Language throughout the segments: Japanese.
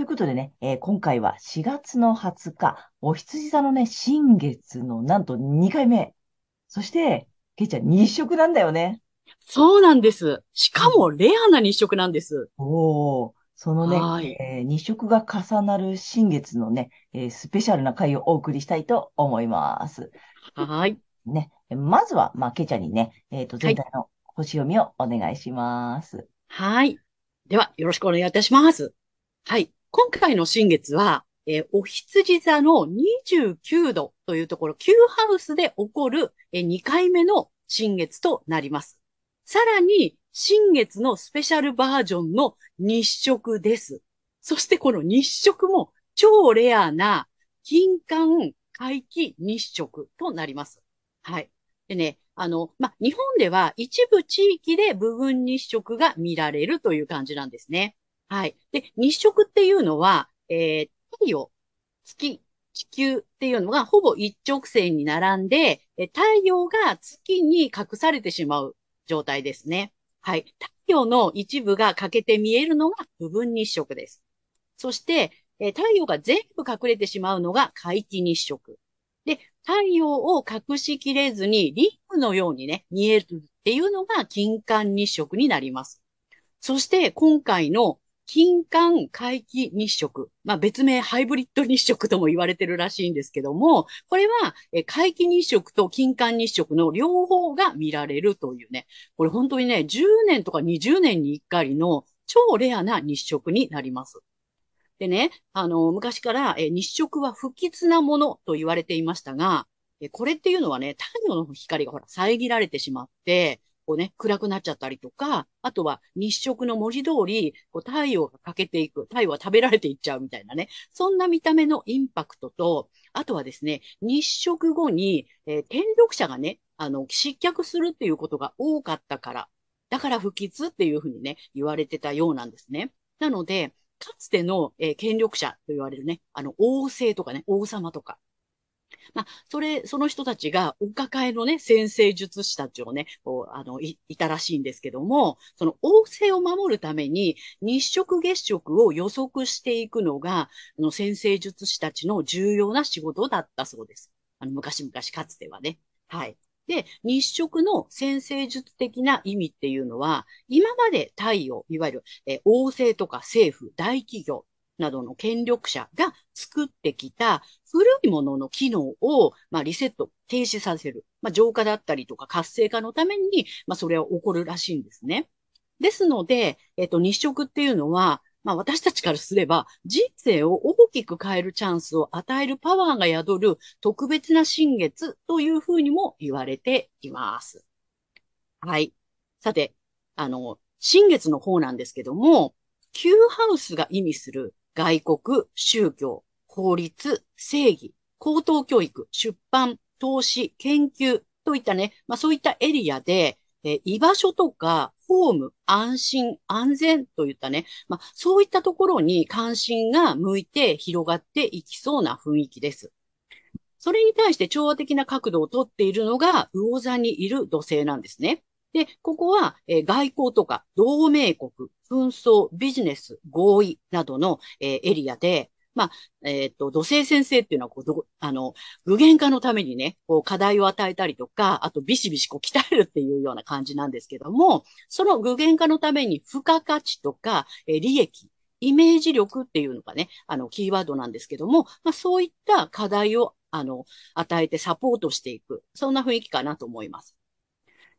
ということでね、えー、今回は4月の20日、お羊座のね、新月のなんと2回目。そして、けいちゃん日食なんだよね。そうなんです。しかもレアな日食なんです。おお、そのね、はい、えー、日食が重なる新月のね、えー、スペシャルな回をお送りしたいと思います。はい。ね、まずは、まあ、けいちゃんにね、えっ、ー、と、全体の星読みをお願いします。はい。では、よろしくお願いいたします。はい。今回の新月は、えー、お羊座の29度というところ、Q ハウスで起こる、えー、2回目の新月となります。さらに、新月のスペシャルバージョンの日食です。そしてこの日食も超レアな金環回帰日食となります。はい。でね、あの、ま日本では一部地域で部分日食が見られるという感じなんですね。はい。で、日食っていうのは、えー、太陽、月、地球っていうのがほぼ一直線に並んで、太陽が月に隠されてしまう状態ですね。はい。太陽の一部が欠けて見えるのが部分日食です。そして、太陽が全部隠れてしまうのが皆既日食。で、太陽を隠しきれずにリングのようにね、見えるっていうのが金環日食になります。そして今回の金環回帰日食。まあ別名ハイブリッド日食とも言われてるらしいんですけども、これは回帰日食と金環日食の両方が見られるというね、これ本当にね、10年とか20年に1回の超レアな日食になります。でね、あの、昔から日食は不吉なものと言われていましたが、これっていうのはね、太陽の光がほら遮られてしまって、こうね、暗くなっちゃったりとか、あとは日食の文字通り、こう太陽が欠けていく、太陽は食べられていっちゃうみたいなね、そんな見た目のインパクトと、あとはですね、日食後に、えー、天力者がね、あの、失脚するっていうことが多かったから、だから不吉っていうふうにね、言われてたようなんですね。なので、かつての、えー、権力者と言われるね、あの、王政とかね、王様とか、まあ、それ、その人たちが、お抱えのね、先生術師たちをね、こう、あのい、いたらしいんですけども、その王政を守るために、日食月食を予測していくのが、あの、先生術師たちの重要な仕事だったそうです。あの、昔々かつてはね。はい。で、日食の先生術的な意味っていうのは、今まで太陽、いわゆる、え王政とか政府、大企業などの権力者が作ってきた古いものの機能を、まあ、リセット、停止させる。まあ、浄化だったりとか活性化のために、まあ、それは起こるらしいんですね。ですので、えっと、日食っていうのは、まあ私たちからすれば人生を大きく変えるチャンスを与えるパワーが宿る特別な新月というふうにも言われています。はい。さて、あの、新月の方なんですけども、Q ハウスが意味する外国、宗教、法律、正義、高等教育、出版、投資、研究といったね、まあそういったエリアで、え居場所とか、ホーム、安心、安全といったね、まあそういったところに関心が向いて広がっていきそうな雰囲気です。それに対して調和的な角度をとっているのが、魚座にいる土星なんですね。で、ここは、えー、外交とか同盟国、紛争、ビジネス、合意などの、えー、エリアで、まあ、えっ、ー、と、土星先生っていうのはこう、あの、具現化のためにね、こう、課題を与えたりとか、あと、ビシビシこう、鍛えるっていうような感じなんですけども、その具現化のために、付加価値とか、えー、利益、イメージ力っていうのがね、あの、キーワードなんですけども、まあ、そういった課題をあの、与えてサポートしていく。そんな雰囲気かなと思います。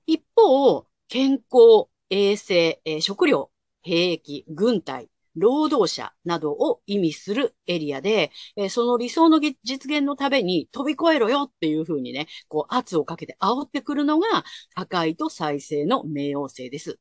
一方、健康、衛生、えー食料、兵役、軍隊、労働者などを意味するエリアで、えーその理想の実現のために飛び越えろよっていうふうにね、こう圧をかけて煽ってくるのが破壊と再生の冥王星です。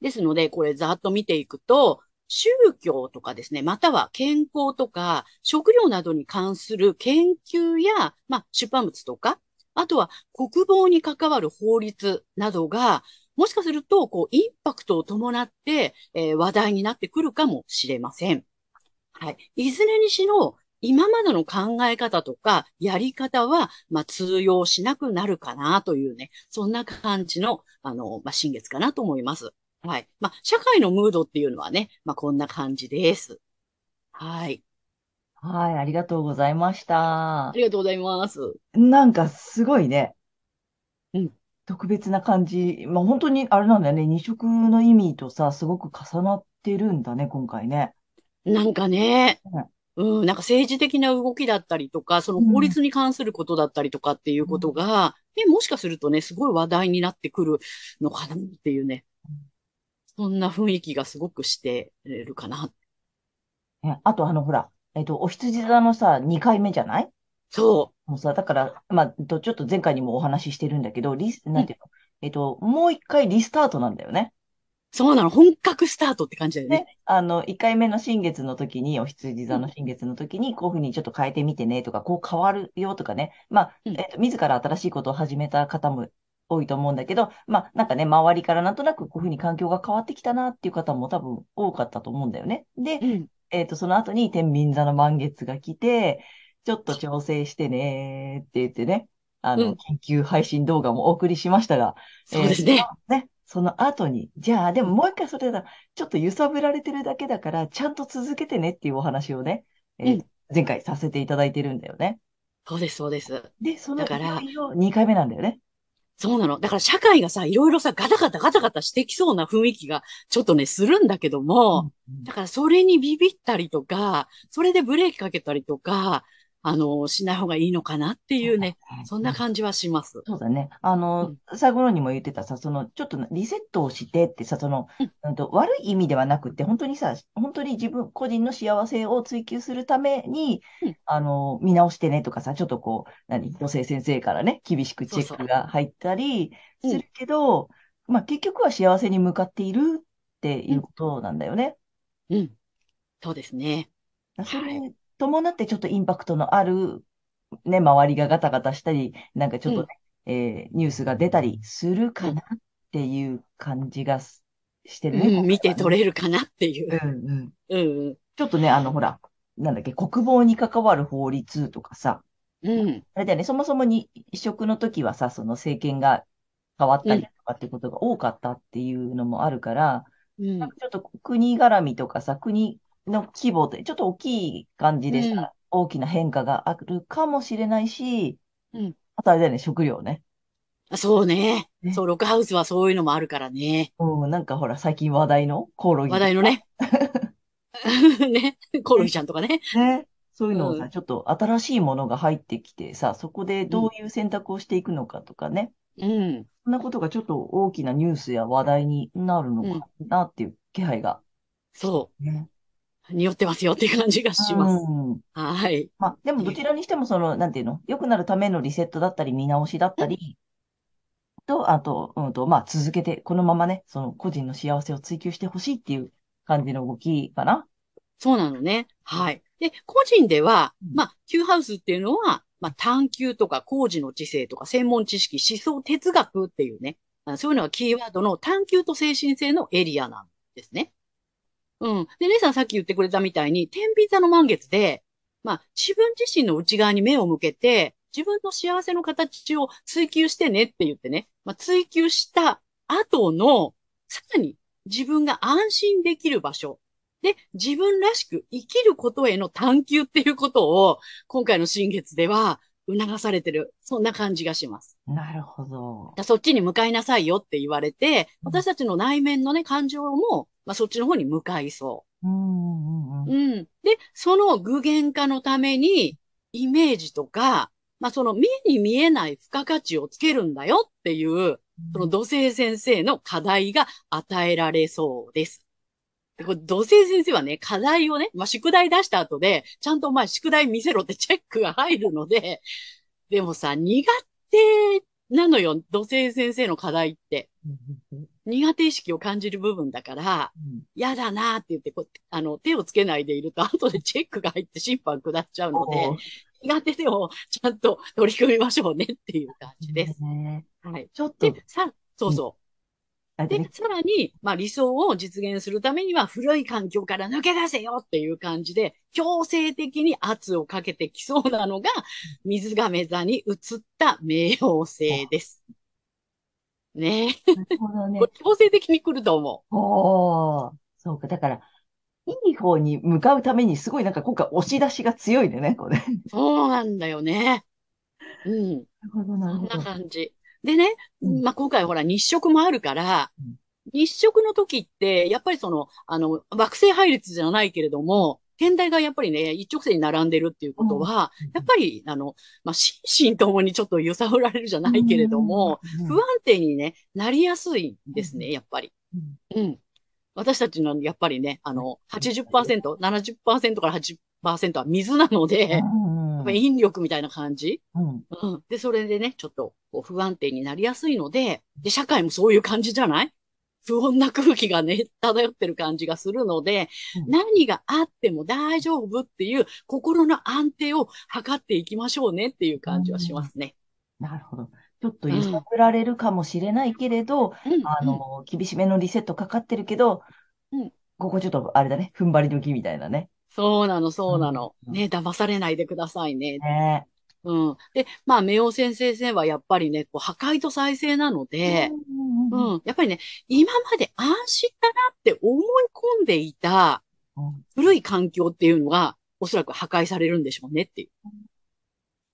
ですので、これざっと見ていくと、宗教とかですね、または健康とか食料などに関する研究や、まあ、出版物とか、あとは国防に関わる法律などが、もしかすると、こう、インパクトを伴って、えー話題になってくるかもしれません。はい。いずれにしろ、今までの考え方とか、やり方は、まあ、通用しなくなるかなというね、そんな感じの、あの、まあ、新月かなと思います。はい。まあ、社会のムードっていうのはね、まあ、こんな感じです。はい。はい、ありがとうございましたあ。りがとうございます。なんかすごいね。うん特別な感じ。まあ本当にあれなんだよね。二色の意味とさ、すごく重なってるんだね、今回ね。なんかねうん、うん、なんか政治的な動きだったりとか、その法律に関することだったりとかっていうことが、ね、もしかするとね、すごい話題になってくるのかなっていうね。そんな雰囲気がすごくしてるかな。ねあとあの、ほら、えっと、お羊座のさ、2回目じゃない？そもうさ、だから、まあ、えっとちょっと前回にもお話ししてるんだけど、リス、なんていうの、えっと、もう一回リスタートなんだよね。う。そうなの。本格スタートって感じだよね。ね、あの、1回目の新月の時に、お羊座の新月の時に、こういうふうにちょっと変えてみてねとか、こう変わるよとかね。まあ、うんえっと、自ら新しいことを始めた方も多いと思うんだけど、まあ、なんかね、周りからなんとなくこういうふうに環境が変わってきたなっていう方も多分多かったと思うんだよね。で、うん。えっと、その後に天秤座の満月が来て、ちょっと調整してねって言ってね、あの、うん緊急配信動画もお送りしましたが、そうですね。えーそのね、その後に、じゃあ、でももう一回それだ、ちょっと揺さぶられてるだけだから、ちゃんと続けてねっていうお話をね、えーうん前回させていただいてるんだよね。そうです、そうです。で、そのだからいよいよ2回目なんだよね。そうなの。だから社会がさ、いろいろさ、ガタガタガタガタしてきそうな雰囲気がちょっとね、するんだけども、うんだからそれにビビったりとか、それでブレーキかけたりとか、あの、しない方がいいのかなっていうね、そんな感じはします。そうだね。あの、最後のにも言ってたさ、その、ちょっとリセットをしてってさ、その、うんうんと、悪い意味ではなくって、本当にさ、本当に自分、個人の幸せを追求するためにうん、あの、見直してねとかさ、ちょっとこう、何、女性先生からね、厳しくチェックが入ったりそうするけど、まあ結局は幸せに向かっているっていうことなんだよね。うん。そうですね。それに伴ってちょっとインパクトのある、ね、周りがガタガタしたり、なんかちょっとね、えーニュースが出たりするかなっていう感じがすしてるね。うん、見てれ取れるかなっていう。うんうん。うん、ちょっとね、あの、ほら、なんだっけ、国防に関わる法律とかさ、うん。あれだよね、そもそもに移植の時はさ、その政権が変わったりとかってことが多かったっていうのもあるから、うん。ちょっと国絡みとかさ、国の規模ってちょっと大きい感じでさ、うん大きな変化があるかもしれないし、うんあとあれだよね、食料ね。あそうね。ねそう、ロックハウスはそういうのもあるからね。うん、なんかほら、最近話題のコオロギ話題のね。ね。コオロギちゃんとかね。ね。そういうのをさ、うんちょっと新しいものが入ってきてさ、そこでどういう選択をしていくのかとかね。うん。そんなことがちょっと大きなニュースや話題になるのかなっていう気配が。そね。う。匂ってますよっていう感じがします。うん。はい。まあ、でもどちらにしてもその、なんていうの、良くなるためのリセットだったり、見直しだったり、と、あと、うんと、まあ、続けて、このままね、その個人の幸せを追求してほしいっていう感じの動きかな。そうなのね。はい。で、個人ではうん、まあ、Q ハウスっていうのは、まあ、探求とか工事の知性とか専門知識、思想哲学っていうね、あそういうのがキーワードの探求と精神性のエリアなんですね。うん。で、姉さんさっき言ってくれたみたいに、天秤座の満月で、まあ、自分自身の内側に目を向けて、自分の幸せの形を追求してねって言ってね、まあ、追求した後の、さらに自分が安心できる場所、で、自分らしく生きることへの探求っていうことを、今回の新月では促されてる。そんな感じがします。なるほど。だそっちに向かいなさいよって言われて、うん私たちの内面のね、感情も、まあ、そっちの方に向かいそうんうんうんう。うん。で、その具現化のために、イメージとか、まあその目に見えない付加価値をつけるんだよっていう、その土星先生の課題が与えられそうです。でこれ土星先生はね、課題をね、まあ宿題出した後で、ちゃんとお前宿題見せろってチェックが入るので、でもさ、苦手なのよ、土星先生の課題って。苦手意識を感じる部分だから、嫌だなーって言ってこう、あの、手をつけないでいると、後でチェックが入って審判下っちゃうので、苦手でもちゃんと取り組みましょうねっていう感じです。ねはい。ちょっとで、、さ、そうそう。であれね、さらに、まあ理想を実現するためには古い環境から抜け出せよっていう感じで、強制的に圧をかけてきそうなのが、水亀座に移った冥王星です。ねえ。なるほどね。強制的に来ると思おー、そうか。だから、いい方に向かうためにすごいなんか今回押し出しが強いね、これ。なるう。そうなんだよね。うん。ほど、なるそんなほど。感じ。でね、うんまあ、今回ほら日食もあるからうん、日食の時って、やっぱりその、あの、惑星配列じゃないけれども、天体がやっぱりね、一直線に並んでるっていうことは、やっぱり、あの、まあ、心身ともにちょっと揺さぶられるじゃないけれども、うん、不安定にね、なりやすいんですね、やっぱり。うん。私たちのやっぱりね、あの、80%、70%から80%は水なので、うんやっぱり引力みたいな感じ。うん。うん。で、それでね、ちょっとこう不安定になりやすいので、で、社会もそういう感じじゃない？不穏な空気がね、漂ってる感じがするので、うん何があっても大丈夫っていう心の安定を図っていきましょうねっていう感じはしますね。なるほど。ちょっと揺さぶられるかもしれないけれど、うん。あの、厳しめのリセットかかってるけど、うんここちょっとあれだね、踏ん張り時みたいなね。そうなの、そうなの。うんね、騙されないでくださいね。ねうん。で、まあ、冥王先生はやっぱりね、こう破壊と再生なので、うんうんうん。やっぱりね、今まで安心だなって思い込んでいたうん古い環境っていうのが、おそらく破壊されるんでしょうねってい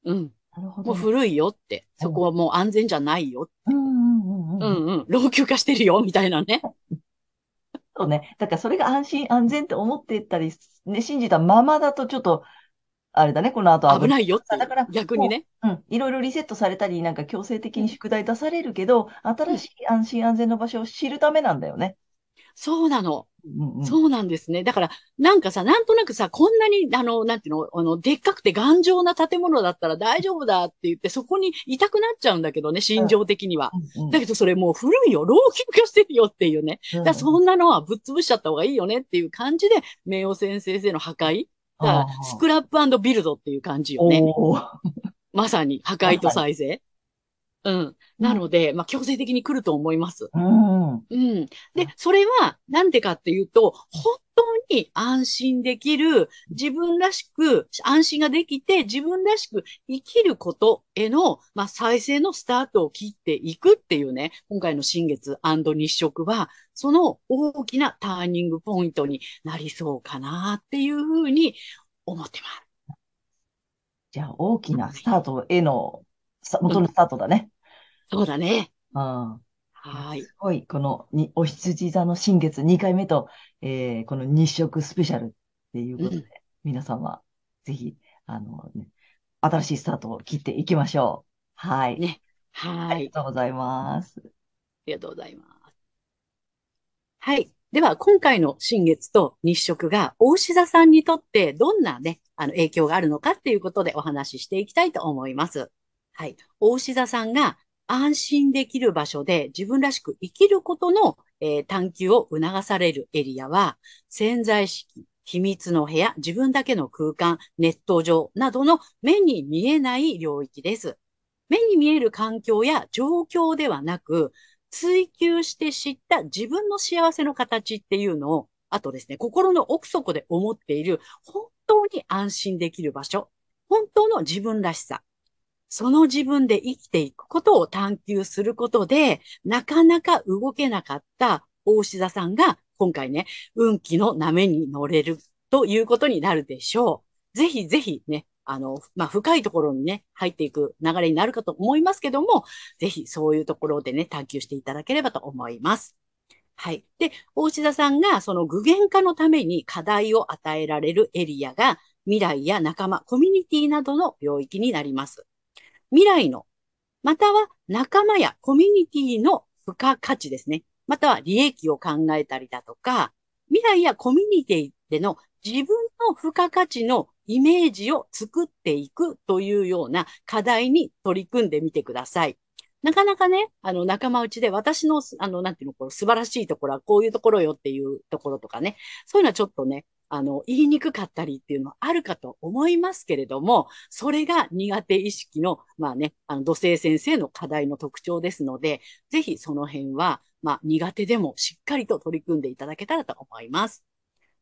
う。うん。もうなるほどね。古いよって。そこはもう安全じゃないよ。うんうんうんううん。んうん。老朽化してるよ、みたいなね。そうね。だからそれが安心安全って思ってたり、ね、信じたままだとちょっと、あれだね、この後危ないよって。だから逆にね。うん。いろいろリセットされたり、なんか強制的に宿題出されるけど、新しい安心安全の場所を知るためなんだよね。そうなの。うんうん。そうなんですね。だから、なんかさ、なんとなくさ、こんなに、あの、なんていうの、あの、でっかくて頑丈な建物だったら大丈夫だって言って、そこにいたくなっちゃうんだけどね、心情的には。うんうんだけどそれもう古いよ、老朽化してるよっていうね。だからそんなのはぶっ潰しちゃった方がいいよねっていう感じで、冥王先生の破壊。スクラップビルドっていう感じよね。まさに破壊と再生。うん。なので、まあ、強制的に来ると思います。うん。うん。で、それは、なんでかっていうと、本当に安心できる、自分らしく、安心ができて、自分らしく生きることへの、まあ、再生のスタートを切っていくっていうね、今回の新月日食は、その大きなターニングポイントになりそうかなっていうふうに思ってます。じゃあ、大きなスタートへの、さ元のスタートだね。そうだね。うん。はい。すごい、このに、お羊座の新月2回目と、えーこの日食スペシャルっていうことで、うん皆さんは、ぜひ、あの、ね、新しいスタートを切っていきましょう。はい。ねはいあり。がとうございます。ありがとうございます。はい。では、今回の新月と日食が、大志座さんにとってどんなね、あの影響があるのかっていうことでお話ししていきたいと思います。はい。大志座さんが安心できる場所で自分らしく生きることの、えー探求を促されるエリアは、潜在意識、秘密の部屋、自分だけの空間、ネット上などの目に見えない領域です。目に見える環境や状況ではなく、追求して知った自分の幸せの形っていうのを、あとですね、心の奥底で思っている本当に安心できる場所、本当の自分らしさ、その自分で生きていくことを探求することで、なかなか動けなかった大志座さんが、今回ね、運気の波に乗れるということになるでしょう。ぜひぜひね、あの、まあ、深いところにね、入っていく流れになるかと思いますけども、ぜひそういうところでね、探求していただければと思います。はい。で、大志田さんがその具現化のために課題を与えられるエリアが未来や仲間、コミュニティなどの領域になります。未来の、または仲間やコミュニティの付加価値ですね。または利益を考えたりだとか、未来やコミュニティでの自分の付加価値のイメージを作っていくというような課題に取り組んでみてください。なかなかね、あの、仲間内で私の、あの、なんていうの、こう素晴らしいところはこういうところよっていうところとかね、そういうのはちょっとね、あの、言いにくかったりっていうのはあるかと思いますけれども、それが苦手意識の、まあね、あの、土星先生の課題の特徴ですので、ぜひその辺は、まあ、苦手でもしっかりと取り組んでいただけたらと思います。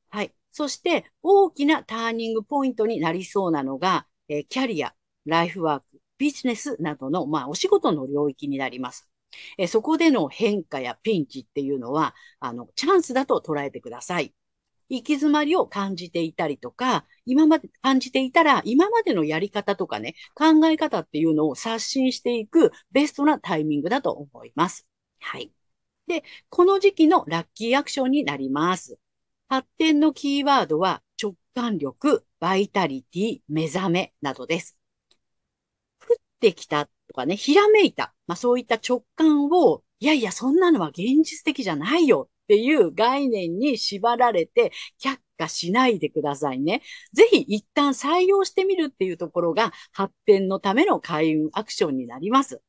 はい。そして、大きなターニングポイントになりそうなのが、えー、キャリア、ライフワーク、ビジネスなどの、まあ、お仕事の領域になります。えそこでの変化やピンチっていうのは、あの、チャンスだと捉えてください。行き詰まりを感じていたりとか、今まで感じていたら、今までのやり方とかね、考え方っていうのを刷新していくベストなタイミングだと思います。はい。で、この時期のラッキーアクションになります。発展のキーワードは直感力、バイタリティ、目覚めなどです。降ってきたとかね、ひらめいた。まあそういった直感を、いやいや、そんなのは現実的じゃないよっていう概念に縛られて却下しないでくださいね。ぜひ一旦採用してみるっていうところが発展のための開運アクションになります。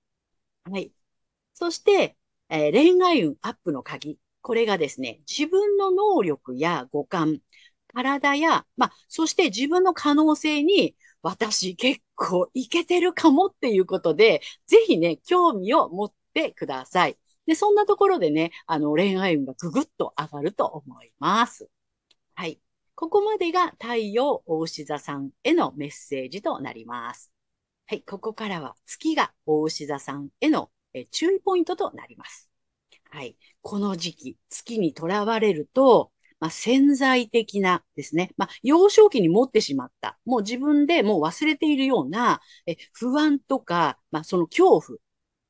はい。そして、えー、恋愛運アップの鍵。これがですね、自分の能力や五感、体や、まあ、そして自分の可能性に私結構いけてるかもっていうことで、ぜひね、興味を持ってください。で、そんなところでね、あの、恋愛運がぐぐっと上がると思います。はい。ここまでが太陽大牛座さんへのメッセージとなります。はい。ここからは月が大牛座さんへのえ注意ポイントとなります。はい。この時期、月にとらわれると、まあ、潜在的なですね、まあ、幼少期に持ってしまった、もう自分でもう忘れているような、え不安とか、まあ、その恐怖っ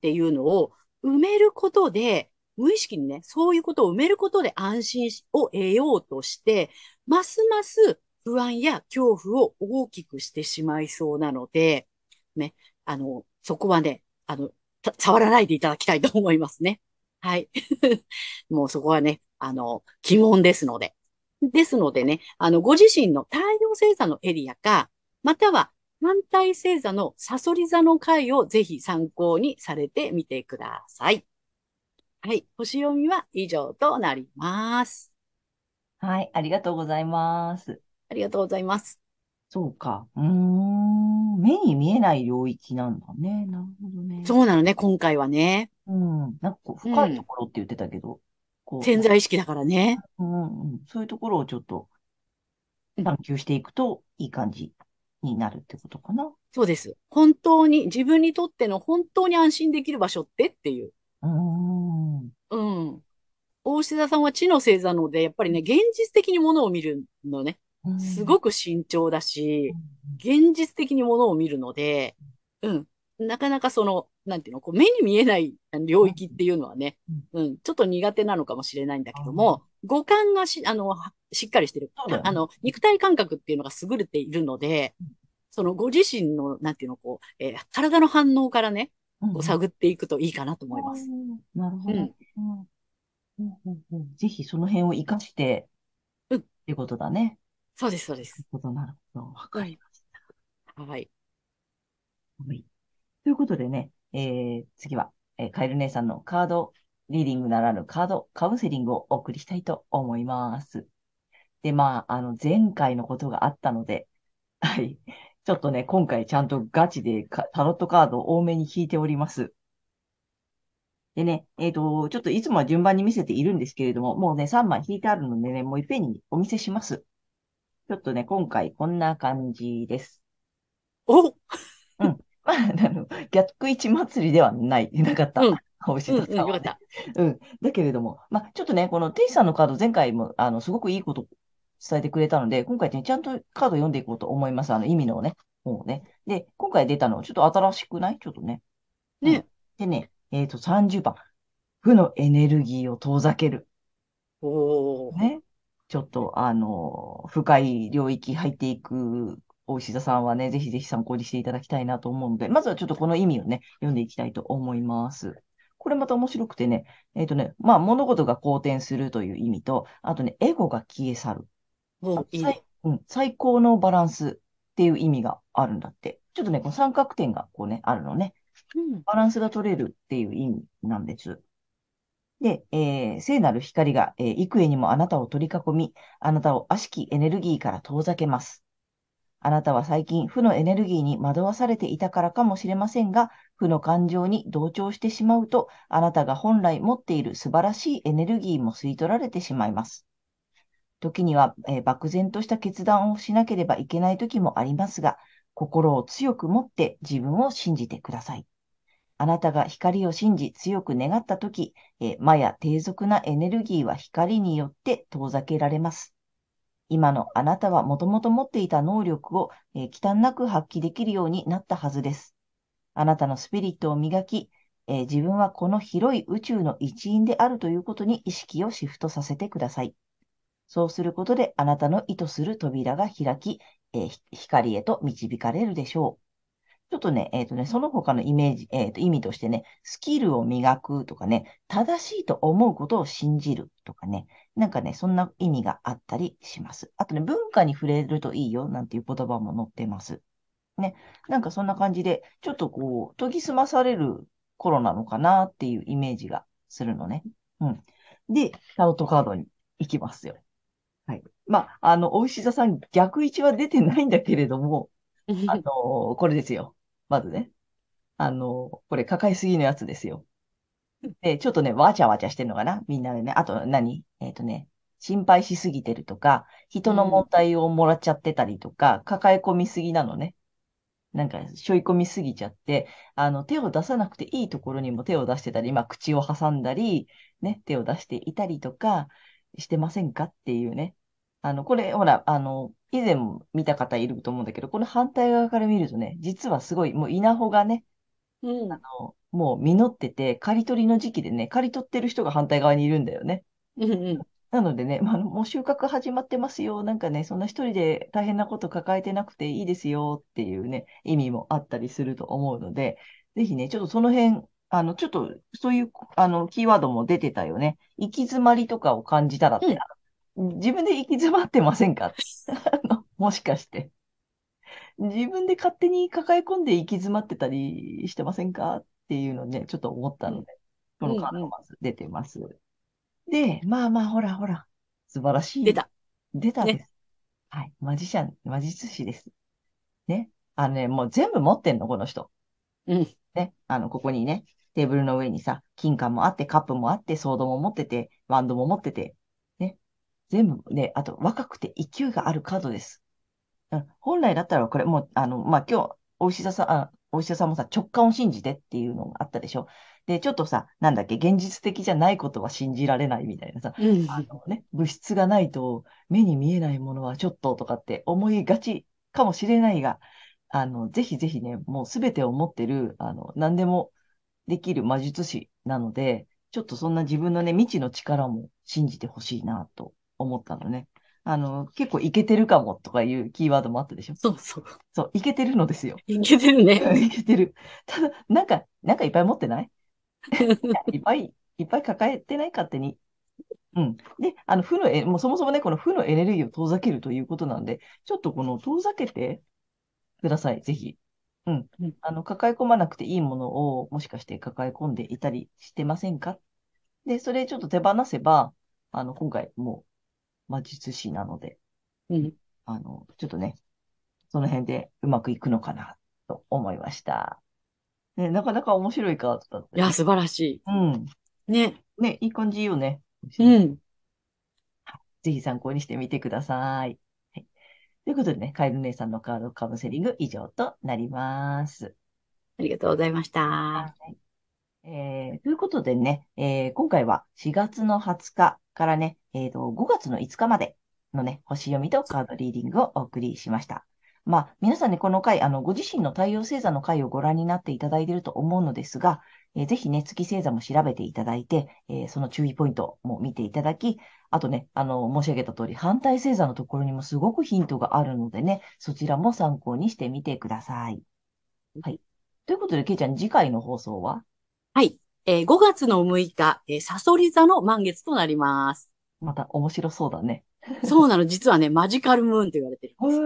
ていうのを埋めることで、無意識にね、そういうことを埋めることで安心を得ようとして、ますます不安や恐怖を大きくしてしまいそうなので、ね、あの、そこはね、あの、触らないでいただきたいと思いますね。はい。もうそこはね、あの、疑問ですので。ですのでね、あの、ご自身の太陽星座のエリアか、または反対星座のサソリ座の回をぜひ参考にされてみてください。はい。星読みは以上となります。はい。ありがとうございます。ありがとうございます。そうか。うん。目に見えない領域なんだね。なるほどね。そうなのね、今回はね。うん。なんか深いところって言ってたけど、潜在意識だからね。うんうん、そういうところをちょっと探求していくといい感じになるってことかな。そうです。本当に、自分にとっての本当に安心できる場所ってっていう。うん。うん。大志田さんは知の星座ので、やっぱりね、現実的にものを見るのね。すごく慎重だし、現実的にものを見るので、うん。なかなかその、なんていうの、こう目に見えない領域っていうのはね、うん、ちょっと苦手なのかもしれないんだけども、五感がし、あの、しっかりしてる。あの、肉体感覚っていうのが優れているので、そのご自身の、なんていうの、こう、えー、体の反応からね、こう探っていくといいかなと思います。なるほど。ぜひその辺を活かして、うん。ってことだね。そうです、そうです。なるほど、なるほど。わかりました。はい。はい。ということでね、えー、次は、えー、カエル姉さんのカードリーディングならぬカードカウンセリングをお送りしたいと思います。で、まあ、あの、前回のことがあったので、はい。ちょっとね、今回ちゃんとガチでタロットカードを多めに引いております。でね、えっ、ー、と、ちょっといつもは順番に見せているんですけれども、もうね、3枚引いてあるのでね、もういっぺんにお見せします。ちょっとね、今回こんな感じです。おうん。まあ、あの、逆位置祭りではない、なかった。うん。星野さんは、ね、うん、よかった。うん。だけれども、まあ、ちょっとね、このテイさんのカード、前回も、あの、すごくいいこと伝えてくれたので、今回ね、ちゃんとカード読んでいこうと思います。あの、意味のね、もうね。で、今回出たの、ちょっと新しくない？ちょっとね。ね。でね、えっ、ー、と、30番。負のエネルギーを遠ざける。おね。ちょっと、あの、深い領域入っていくお石田さんはね、ぜひぜひ参考にしていただきたいなと思うので、まずはちょっとこの意味をね、読んでいきたいと思います。これまた面白くてね、えっ、ー、とね、まあ、物事が好転するという意味と、あとね、エゴが消え去る。いいね、うん、最高のバランスっていう意味があるんだって。ちょっとね、この三角点がこうね、あるのね。うん、バランスが取れるっていう意味なんです。で、えー、聖なる光が、えー、幾重にもあなたを取り囲み、あなたを悪しきエネルギーから遠ざけます。あなたは最近負のエネルギーに惑わされていたからかもしれませんが、負の感情に同調してしまうと、あなたが本来持っている素晴らしいエネルギーも吸い取られてしまいます。時には、えー、漠然とした決断をしなければいけない時もありますが、心を強く持って自分を信じてください。あなたが光を信じ強く願った時、えー、魔や低俗なエネルギーは光によって遠ざけられます。今のあなたはもともと持っていた能力を、えー、忌憚なく発揮できるようになったはずです。あなたのスピリットを磨き、えー、自分はこの広い宇宙の一員であるということに意識をシフトさせてください。そうすることであなたの意図する扉が開き、えー、光へと導かれるでしょう。ちょっとね、えっ、ー、とね、その他のイメージ、えっ、ー、と、意味としてね、スキルを磨くとかね、正しいと思うことを信じるとかね、なんかね、そんな意味があったりします。あとね、文化に触れるといいよ、なんていう言葉も載ってます。ね、なんかそんな感じで、ちょっとこう、研ぎ澄まされる頃なのかなっていうイメージがするのね。うん。で、タロットカードに行きますよ。はい。まあ、あの、お牛座さん逆位置は出てないんだけれども、あの、これですよ。まずね。あの、これ抱えすぎのやつですよ。で、ちょっとね、わちゃわちゃしてるのかな？みんなでね。あと何？えっ、ー、とね、心配しすぎてるとか、人の問題をもらっちゃってたりとか、うん、抱え込みすぎなのね。なんか、背負い込みすぎちゃって、あの、手を出さなくていいところにも手を出してたり、まあ、口を挟んだり、ね、手を出していたりとか、してませんか？っていうね。あの、これ、ほら、あの、以前も見た方いると思うんだけど、この反対側から見るとね、実はすごい、もう稲穂がね、うん、あの、もう実ってて、刈り取りの時期でね、刈り取ってる人が反対側にいるんだよね。うんうん、なのでね、まあ、もう収穫始まってますよ。なんかね、そんな一人で大変なこと抱えてなくていいですよっていうね、意味もあったりすると思うので、ぜひね、ちょっとその辺、あの、ちょっと、そういう、あの、キーワードも出てたよね。行き詰まりとかを感じたらって、自分で行き詰まってませんか？もしかして。自分で勝手に抱え込んで行き詰まってたりしてませんか？っていうのね、ちょっと思ったので、このカードまず出てます。で、まあまあ、ほらほら、素晴らしい。出た。出たです。ね、はい。マジシャン、魔術師です。ね。あのね、もう全部持ってんの、この人。うん。ね。あの、ここにね、テーブルの上にさ、金貨もあって、カップもあって、ソードも持ってて、ワンドも持ってて、全部ね、あと若くて勢いがあるカードです。うん、本来だったらこれもう、あの、まあ、今日、お医者さん、あ、お医者さんもさ、直感を信じてっていうのがあったでしょ。で、ちょっとさ、なんだっけ、現実的じゃないことは信じられないみたいなさ、うん、あのね、物質がないと目に見えないものはちょっととかって思いがちかもしれないが、あの、ぜひぜひね、もうすべてを持ってる、あの、何でもできる魔術師なので、ちょっとそんな自分のね、未知の力も信じてほしいなと思ったのね。あの、結構いけてるかもとかいうキーワードもあったでしょ？そうそう。そう、いけてるのですよ。いけてるね。いけてる。ただ、なんか、なんかいっぱい持ってない？いっぱい、いっぱい抱えてない勝手に。うん。で、あの、負のえ、もうそもそもね、この負のエネルギーを遠ざけるということなんで、ちょっとこの遠ざけてください、ぜひ。うん。あの、抱え込まなくていいものを、もしかして抱え込んでいたりしてませんか？で、それちょっと手放せば、あの、今回もう魔術師なので、うん。あの、ちょっとね、その辺でうまくいくのかなと思いました。ね、なかなか面白いカードだった、ね。いや、素晴らしい。うん。ね。ね、いい感じよね。うん。ぜひ参考にしてみてください。はい。ということでね、カエル姉さんのカードカウンセリング以上となります。ありがとうございました。はいえー、ということでね、えー、今回は4月の20日からね、えーと、5月の5日までのね、星読みとカードリーディングをお送りしました。まあ、皆さんね、この回、あの、ご自身の太陽星座の回をご覧になっていただいていると思うのですが、えーぜひね、月星座も調べていただいて、えーその注意ポイントも見ていただき、あとね、あの、申し上げた通り、反対星座のところにもすごくヒントがあるのでね、そちらも参考にしてみてください。はい。ということで、けいちゃん、次回の放送は？はい。えー5月の6日、えーサソリ座の満月となります。また面白そうだね。そうなの、実はね、マジカルムーンと言われてるんへです。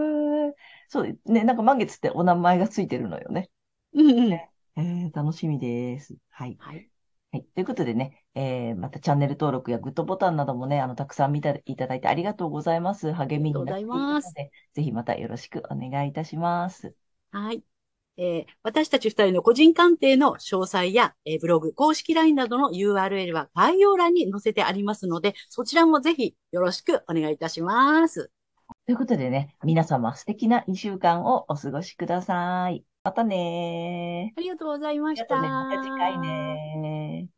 ーそうね、なんか満月ってお名前がついてるのよね。うんうん。えー、楽しみです。はい。はい。はい。ということでね、えー、またチャンネル登録やグッドボタンなどもね、あの、たくさん見ていただいてありがとうございます。励みになっていますので、ぜひまたよろしくお願いいたします。はい。えー私たち二人の個人鑑定の詳細や、えーブログ、公式 LINE などの URL は概要欄に載せてありますので、そちらもぜひよろしくお願いいたします。ということでね、皆様素敵な2週間をお過ごしください。またねー。ありがとうございました。また次回ねー。